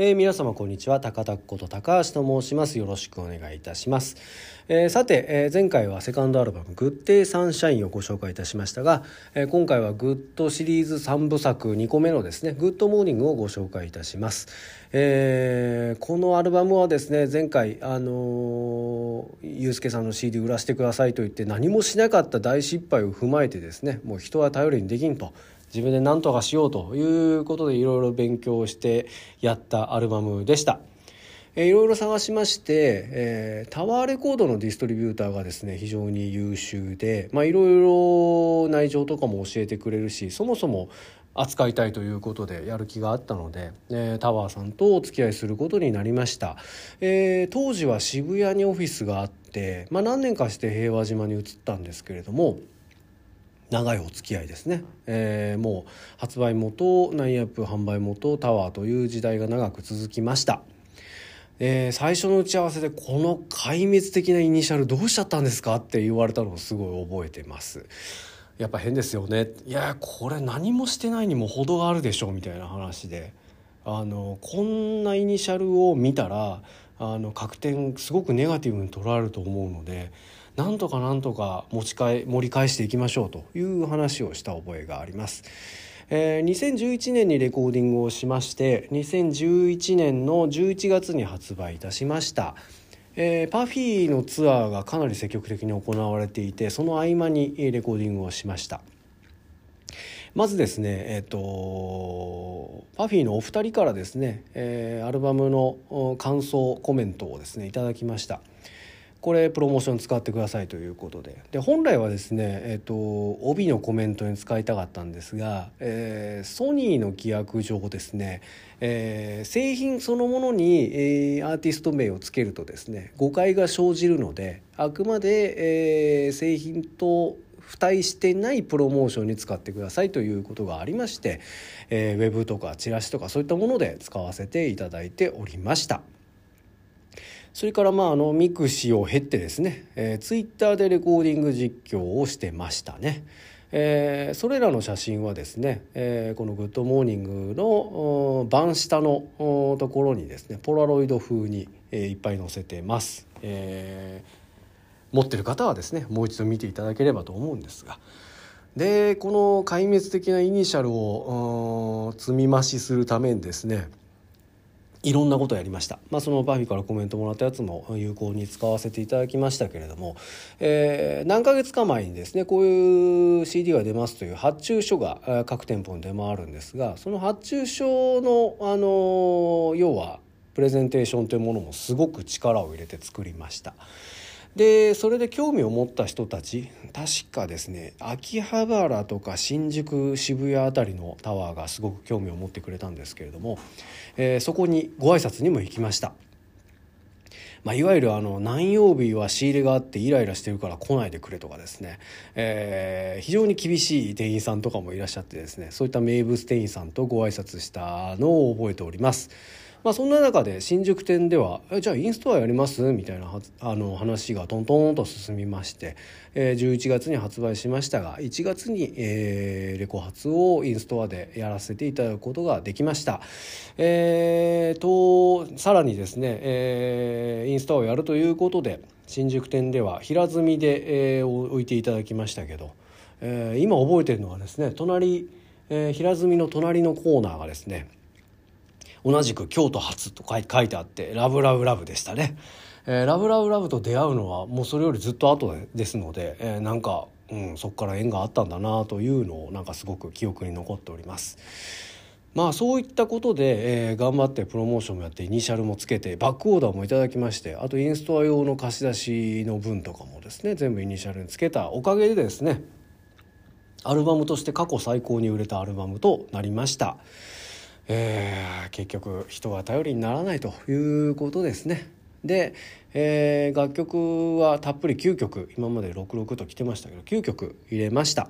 えー、皆様こんにちは。高田こと高橋と申します。よろしくお願いいたします、えー、さて、えー、前回はセカンドアルバム「グッデイサンシャイン」をご紹介いたしましたが、えー、今回はグッドシリーズ3部作2個目のですね「グッドモーニング」をご紹介いたします、えー、このアルバムはですね前回あのー、ゆうすけさんの CD 売らせてくださいと言って何もしなかった大失敗を踏まえてですねもう人は頼りにできんと。自分で何とかしようということでいろいろ勉強してやったアルバムでした。えいろいろ探しまして、えー、タワーレコードのディストリビューターがですね非常に優秀でいろいろ内情とかも教えてくれるしそもそも扱いたいということでやる気があったので、えー、タワーさんとお付き合いすることになりました、えー、当時は渋谷にオフィスがあって、まあ、何年かして平和島に移ったんですけれども長いお付き合いですね、えー、もう発売元ナインアップ販売元タワーという時代が長く続きました、えー、最初の打ち合わせでこの壊滅的なイニシャルどうしちゃったんですかって言われたのをすごい覚えてます。やっぱ変ですよね。いやこれ何もしてないにも程があるでしょみたいな話で。あのこんなイニシャルを見たらあの確点すごくネガティブに捉えると思うのでなんとかなんとか持ち替え盛り返していきましょうという話をした覚えがあります。えー、2011年にレコーディングをしまして2011年の11月に発売いたしました。えー、パフィーのツアーがかなり積極的に行われていてその合間にレコーディングをしましたまずですねえっ、ー、とパフィーのお二人からですね、えー、アルバムの感想コメントをですねいただきました。これプロモーション使ってくださいということで。で本来はですね、えーと、帯のコメントに使いたかったんですが、えー、ソニーの規約上ですね、えー、製品そのものに、えー、アーティスト名をつけるとですね誤解が生じるのであくまで、えー、製品と付帯してないプロモーションに使ってくださいということがありまして、えー、ウェブとかチラシとかそういったもので使わせていただいておりました。それからまああのミクシーを経てですね、えー、ツイッターでレコーディング実況をしてましたね。えー、それらの写真はですね、えー、この「グッドモーニング」の」番下のところにですねポラロイド風に、えー、いっぱい載せてます、えー、持ってる方はですねもう一度見ていただければと思うんですがでこの壊滅的なイニシャルを積み増しするためにですねいろんなことやりました、まあ、そのバフィからコメントもらったやつも有効に使わせていただきましたけれども、えー、何ヶ月か前にですねこういう CD が出ますという発注書が各店舗に出回るんですがその発注書の、あの要はプレゼンテーションというものもすごく力を入れて作りました。でそれで興味を持った人たち確かですね秋葉原とか新宿渋谷あたりのタワーがすごく興味を持ってくれたんですけれども、えー、そこにご挨拶にも行きました。まあ、いわゆるあの何曜日は仕入れがあってイライラしてるから来ないでくれとかですね、えー、非常に厳しい店員さんとかもいらっしゃってですねそういった名物店員さんとご挨拶したのを覚えております。まあ、そんな中で新宿店では「じゃあインストアやります?」みたいなあの話がトントンと進みまして、えー、11月に発売しましたが1月に、えー、レコ発をインストアでやらせていただくことができました。えーと、さらにですね、えー、インストアをやるということで新宿店では平積みで、えー、置いていただきましたけど、えー、今覚えてるのはですね隣、えー、平積みの隣のコーナーがですね同じく京都初と書いてあってラブラブラブでしたね、えー、ラブラブラブと出会うのはもうそれよりずっと後ですので、えー、なんか、うん、そこから縁があったんだなというのをなんかすごく記憶に残っておりますまあそういったことで、えー、頑張ってプロモーションもやってイニシャルもつけてバックオーダーもいただきましてあとインストア用の貸し出しの分とかもですね全部イニシャルにつけたおかげでですねアルバムとして過去最高に売れたアルバムとなりました。えー、結局人は頼りにならないということですね。で、えー、楽曲はたっぷり9曲今まで66と来てましたけど9曲入れました。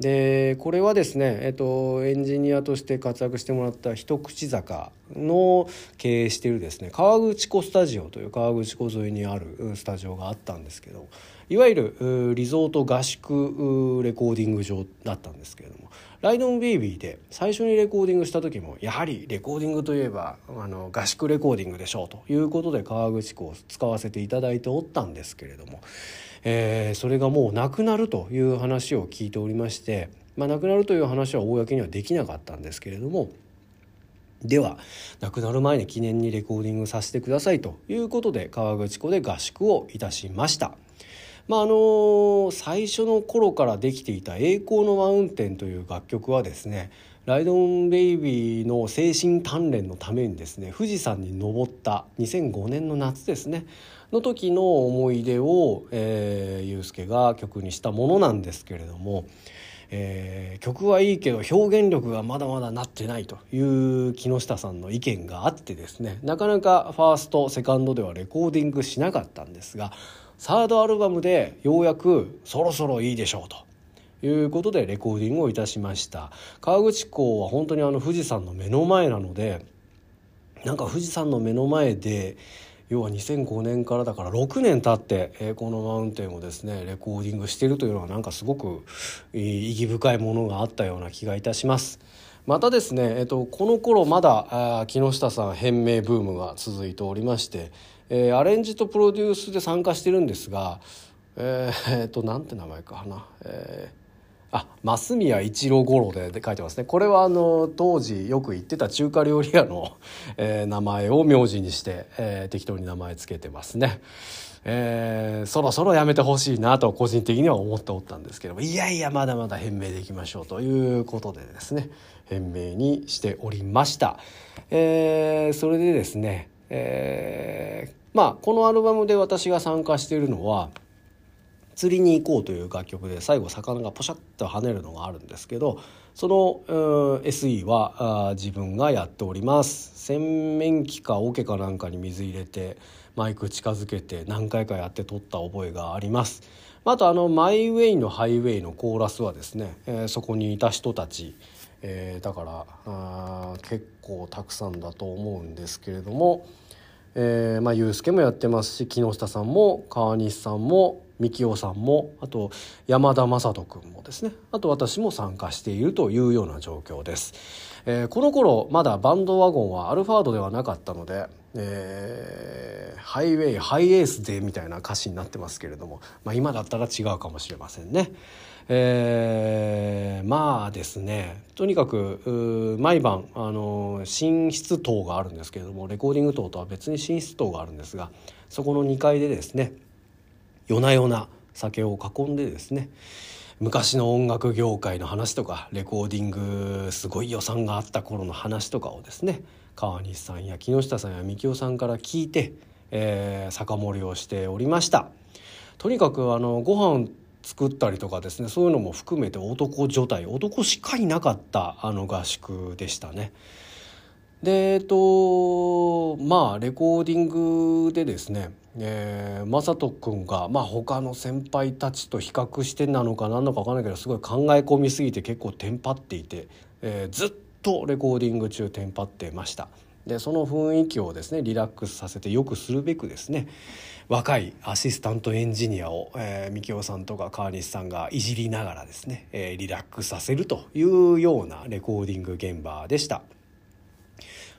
でこれはですね、えっと、エンジニアとして活躍してもらった一口坂の経営しているですね川口湖スタジオという川口湖沿いにあるスタジオがあったんですけどいわゆるリゾート合宿レコーディング場だったんですけれどもライドンベイビーで最初にレコーディングした時もやはりレコーディングといえばあの合宿レコーディングでしょうということで川口湖を使わせていただいておったんですけれども、えー、それがもうなくなるという話を聞いておりまして、まあ、なくなるという話は公にはできなかったんですけれども。では亡くなる前に記念にレコーディングさせてくださいということで河口湖で合宿をいたしました。まああの最初の頃からできていた「栄光のマウンテン」という楽曲はですねライドンベイビーの精神鍛錬のためにですね富士山に登った2005年の夏ですねの時の思い出を、えー、ユースケが曲にしたものなんですけれども、えー、曲はいいけど表現力がまだまだなってないという木下さんの意見があってですねなかなかファーストセカンドではレコーディングしなかったんですがサードアルバムでようやくそろそろいいでしょうということでレコーディングをいたしました河口湖は本当にあの富士山の目の前なのでなんか富士山の目の前で要は2005年からだから6年経って「栄光のマウンテン」をですねレコーディングしているというのはなんかすごく意義深いものがあったような気がいたします。またですね、えっと、この頃まだ木下さん変名ブームが続いておりましてえー、アレンジとプロデュースで参加してるんですがえー、え、となんて名前かな、えー、あ増宮一郎五郎で書いてますねこれはあの当時よく言ってた中華料理屋の、えー、名前を名字にして、えー、適当に名前つけてますね。えー、そろそろやめてほしいなと個人的には思っておったんですけどもいやいやまだまだ返名でいきましょうということでですね返名にしておりました。えー、それでですねえー、まあこのアルバムで私が参加しているのは「釣りに行こう」という楽曲で最後魚がポシャッと跳ねるのがあるんですけどその、SE はあ自分がやっております。洗面器か桶かなんかに水入れてマイク近づけて何回かやって撮った覚えがあります。あとあの「マイ・ウェイのハイウェイ」のコーラスはですね、えー、そこにいた人たちえー、だからあ結構たくさんだと思うんですけれども、えー、まあユースケもやってますし木下さんも川西さんも三木雄さんもあと山田雅人君もですねあと私も参加しているというような状況です、えー、この頃まだバンドワゴンはアルファードではなかったので、えー、ハイウェイハイエースでみたいな歌詞になってますけれども、まあ、今だったら違うかもしれませんね。えー、まあですねとにかく毎晩あの寝室棟があるんですけれどもレコーディング棟とは別に寝室棟があるんですがそこの2階でですね夜な夜な酒を囲んでですね昔の音楽業界の話とかレコーディングすごい予算があった頃の話とかをですね川西さんや木下さんやみきおさんから聞いて、えー、酒盛りをしておりました。とにかくあのご飯作ったりとかですねそういうのも含めて男女体男しかいなかったあの合宿でしたね。でえっとまあレコーディングでですねえー、正人君が、まあ、他の先輩たちと比較してなのか何のか分かんないけどすごい考え込みすぎて結構テンパっていて、えー、ずっとレコーディング中テンパってました。でその雰囲気をですねリラックスさせてよくするべくですね若いアシスタントエンジニアを、えー、三さんとか川西さんがいじりながらですね、えー、リラックスさせるというようなレコーディング現場でした。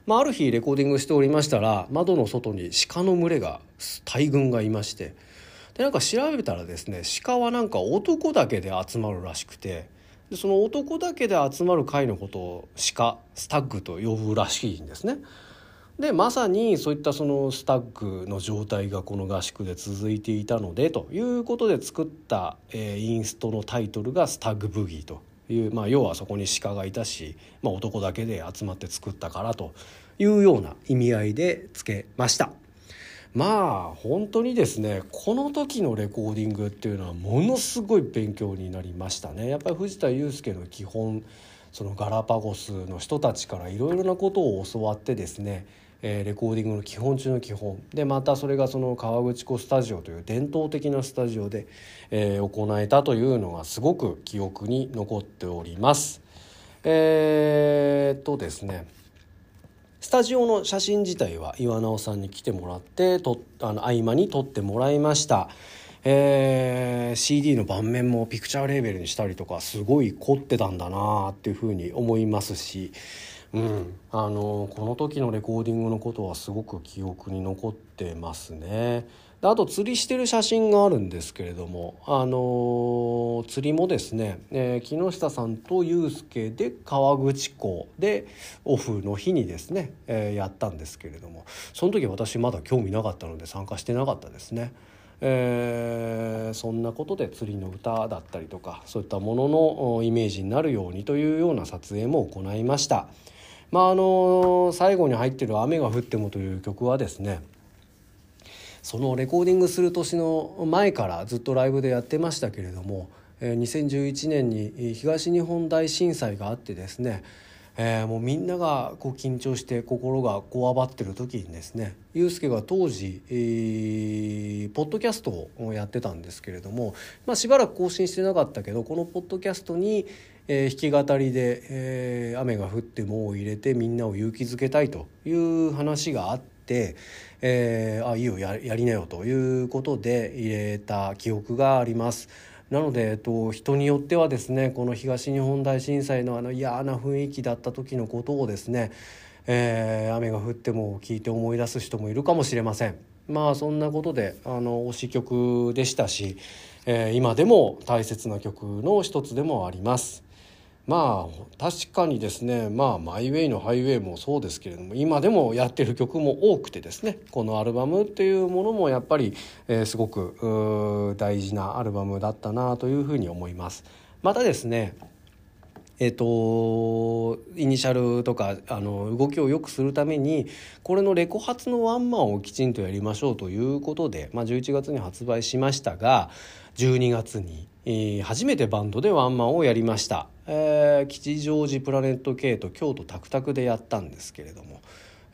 まあ、ある日レコーディングしておりましたら窓の外に鹿の群れが大群がいましてでなんか調べたらですね鹿はなんか男だけで集まるらしくてでその男だけで集まる会のことを鹿スタッグと呼ぶらしいんですね。でまさにそういったそのスタッグの状態がこの合宿で続いていたのでということで作った、えー、インストのタイトルが「スタッグブギー」という、まあ、要はそこに鹿がいたし、まあ、男だけで集まって作ったからというような意味合いでつけました。まあ本当にですねこの時のレコーディングっていうのはものすごい勉強になりましたね。やっぱり藤田祐介の基本そのガラパゴスの人たちからいろいろなことを教わってですね、レコーディングの基本中の基本でまたそれがその川口湖スタジオという伝統的なスタジオで、行えたというのがすごく記憶に残っております。えー、っとですねスタジオの写真自体は岩直さんに来てもらってとあの合間に撮ってもらいました。えー、CD の盤面もピクチャーレーベルにしたりとかすごい凝ってたんだなっていうふうに思いますし、うん、あのこの時のレコーディングのことはすごく記憶に残ってますね。であと釣りしてる写真があるんですけれども、あの釣りもですね、えー、木下さんと祐介で川口湖でオフの日にですね、えー、やったんですけれどもその時私まだ興味なかったので参加してなかったですね。えー、そんなことで釣りの歌だったりとかそういったもののイメージになるようにというような撮影も行いました。まああの最後に入ってる「雨が降っても」という曲はですねそのレコーディングする年の前からずっとライブでやってましたけれども2011年に東日本大震災があってですねえー、もうみんながこう緊張して心がこわばってる時にですねユースケが当時、えー、ポッドキャストをやってたんですけれども、まあ、しばらく更新してなかったけどこのポッドキャストに、えー、弾き語りで、えー「雨が降っても」を入れてみんなを勇気づけたいという話があって、えー、あいいよやりなよということで入れた記憶があります。なので、えっと、人によってはですねこの東日本大震災のあの嫌な雰囲気だった時のことをですね、えー、雨が降っても聞いて思い出す人もいるかもしれません。まあそんなことであの推し曲でしたし、えー、今でも大切な曲の一つでもあります。まあ確かにですねまあマイウェイのハイウェイもそうですけれども今でもやってる曲も多くてですねこのアルバムっていうものもやっぱり、えー、すごく大事なアルバムだったなというふうに思います。またですねえーと、イニシャルとかあの動きを良くするためにこれのレコ発のワンマンをきちんとやりましょうということで、まあ、11月に発売しましたが12月に、えー、初めてバンドでワンマンをやりました、えー、吉祥寺プラネット系と京都タクタクでやったんですけれども。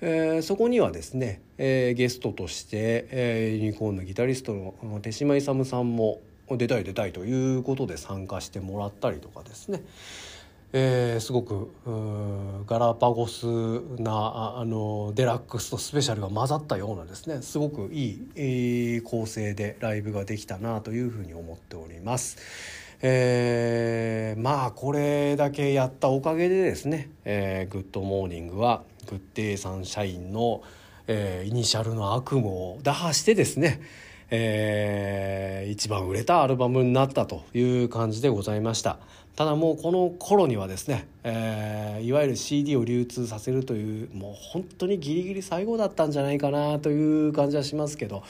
えー、そこにはですね、えー、ゲストとして、え、ユニコーンのギタリストの手島勇さんも出たい出たいということで参加してもらったりとかですね、え、すごくガラパゴスなあのデラックスとスペシャルが混ざったようなですねすごくいい、構成でライブができたなというふうに思っております。えー、まあこれだけやったおかげでですねえー、「グッドモーニング」はグッデイサンシャインの、えー、イニシャルの悪夢を打破してですねえー、一番売れたアルバムになったという感じでございました。ただもうこの頃にはですね、えー、いわゆる CD を流通させるというもう本当にギリギリ最後だったんじゃないかなという感じはしますけど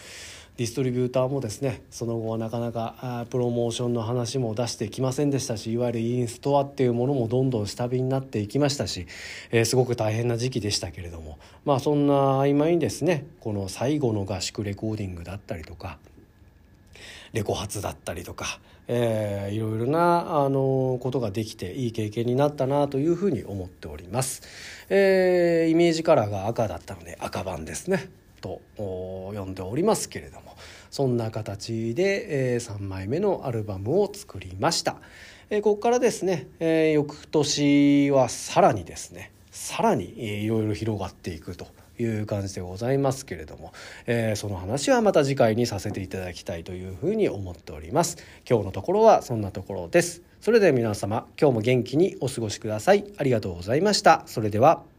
ディストリビューターもですねその後はなかなかプロモーションの話も出してきませんでしたしいわゆるインストアっていうものもどんどん下火になっていきましたし、えー、すごく大変な時期でしたけれどもまあそんな合間にですねこの最後の合宿レコーディングだったりとかレコ発だったりとか、えー、いろいろなあのことができていい経験になったなというふうに思っております、えー、イメージカラーが赤だったので赤版ですね。と呼んでおりますけれどもそんな形で、えー、3枚目のアルバムを作りました、えー、ここからですね、えー、翌年はさらにですねさらに、えー、いろいろ広がっていくという感じでございますけれども、えー、その話はまた次回にさせていただきたいというふうに思っております。今日のところはそんなところです。それでは皆様今日も元気にお過ごしください。ありがとうございました。それでは。